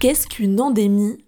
Qu'est-ce qu'une endémie?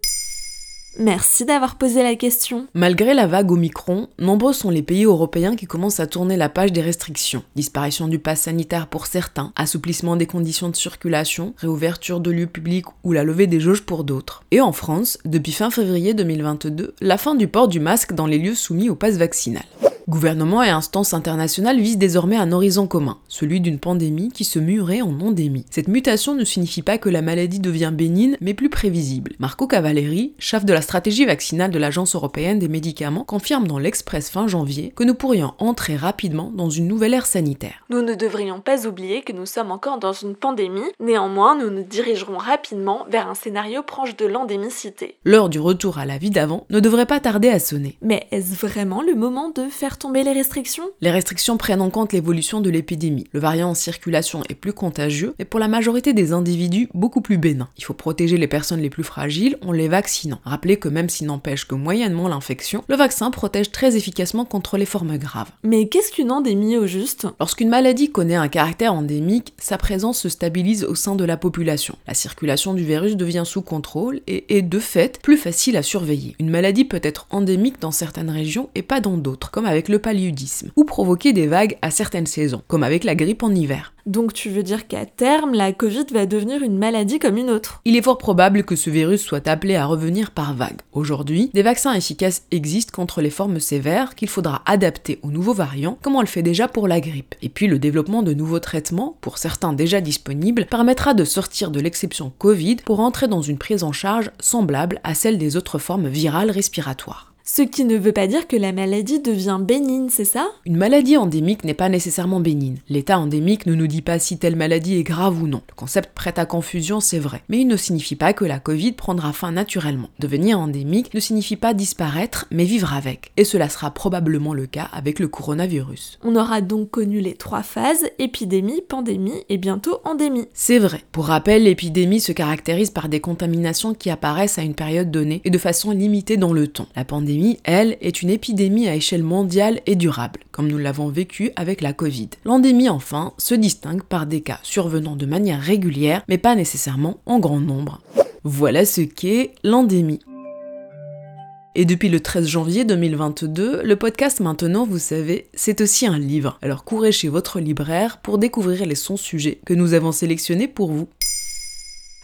Merci d'avoir posé la question. Malgré la vague Omicron, nombreux sont les pays européens qui commencent à tourner la page des restrictions. Disparition du pass sanitaire pour certains, assouplissement des conditions de circulation, réouverture de lieux publics ou la levée des jauges pour d'autres. Et en France, depuis fin février 2022, la fin du port du masque dans les lieux soumis au pass vaccinal. Gouvernement et instances internationales visent désormais un horizon commun, celui d'une pandémie qui se murait en endémie. Cette mutation ne signifie pas que la maladie devient bénigne, mais plus prévisible. Marco Cavalleri, chef de la stratégie vaccinale de l'Agence européenne des médicaments, confirme dans l'Express fin janvier que nous pourrions entrer rapidement dans une nouvelle ère sanitaire. Nous ne devrions pas oublier que nous sommes encore dans une pandémie, néanmoins nous nous dirigerons rapidement vers un scénario proche de l'endémicité. L'heure du retour à la vie d'avant ne devrait pas tarder à sonner. Mais est-ce vraiment le moment de faire tomber les restrictions? Les restrictions prennent en compte l'évolution de l'épidémie. Le variant en circulation est plus contagieux, mais pour la majorité des individus, beaucoup plus bénin. Il faut protéger les personnes les plus fragiles en les vaccinant. Rappelez que même s'il n'empêche que moyennement l'infection, le vaccin protège très efficacement contre les formes graves. Mais qu'est-ce qu'une endémie au juste? Lorsqu'une maladie connaît un caractère endémique, sa présence se stabilise au sein de la population. La circulation du virus devient sous contrôle et est de fait plus facile à surveiller. Une maladie peut être endémique dans certaines régions et pas dans d'autres, comme avec le paludisme, ou provoquer des vagues à certaines saisons, comme avec la grippe en hiver. Donc tu veux dire qu'à terme, la Covid va devenir une maladie comme une autre? Il est fort probable que ce virus soit appelé à revenir par vagues. Aujourd'hui, des vaccins efficaces existent contre les formes sévères qu'il faudra adapter aux nouveaux variants, comme on le fait déjà pour la grippe. Et puis le développement de nouveaux traitements, pour certains déjà disponibles, permettra de sortir de l'exception Covid pour entrer dans une prise en charge semblable à celle des autres formes virales respiratoires. Ce qui ne veut pas dire que la maladie devient bénigne, c'est ça? Une maladie endémique n'est pas nécessairement bénigne. L'état endémique ne nous dit pas si telle maladie est grave ou non. Le concept prête à confusion, c'est vrai. Mais il ne signifie pas que la Covid prendra fin naturellement. Devenir endémique ne signifie pas disparaître, mais vivre avec. Et cela sera probablement le cas avec le coronavirus. On aura donc connu les trois phases, épidémie, pandémie et bientôt endémie. C'est vrai. Pour rappel, l'épidémie se caractérise par des contaminations qui apparaissent à une période donnée et de façon limitée dans le temps. La pandémie elle, est une épidémie à échelle mondiale et durable, comme nous l'avons vécu avec la Covid. L'endémie, enfin, se distingue par des cas survenant de manière régulière, mais pas nécessairement en grand nombre. Voilà ce qu'est l'endémie. Et depuis le 13 janvier 2022, le podcast Maintenant, vous savez, c'est aussi un livre. Alors courez chez votre libraire pour découvrir les sons sujets que nous avons sélectionnés pour vous.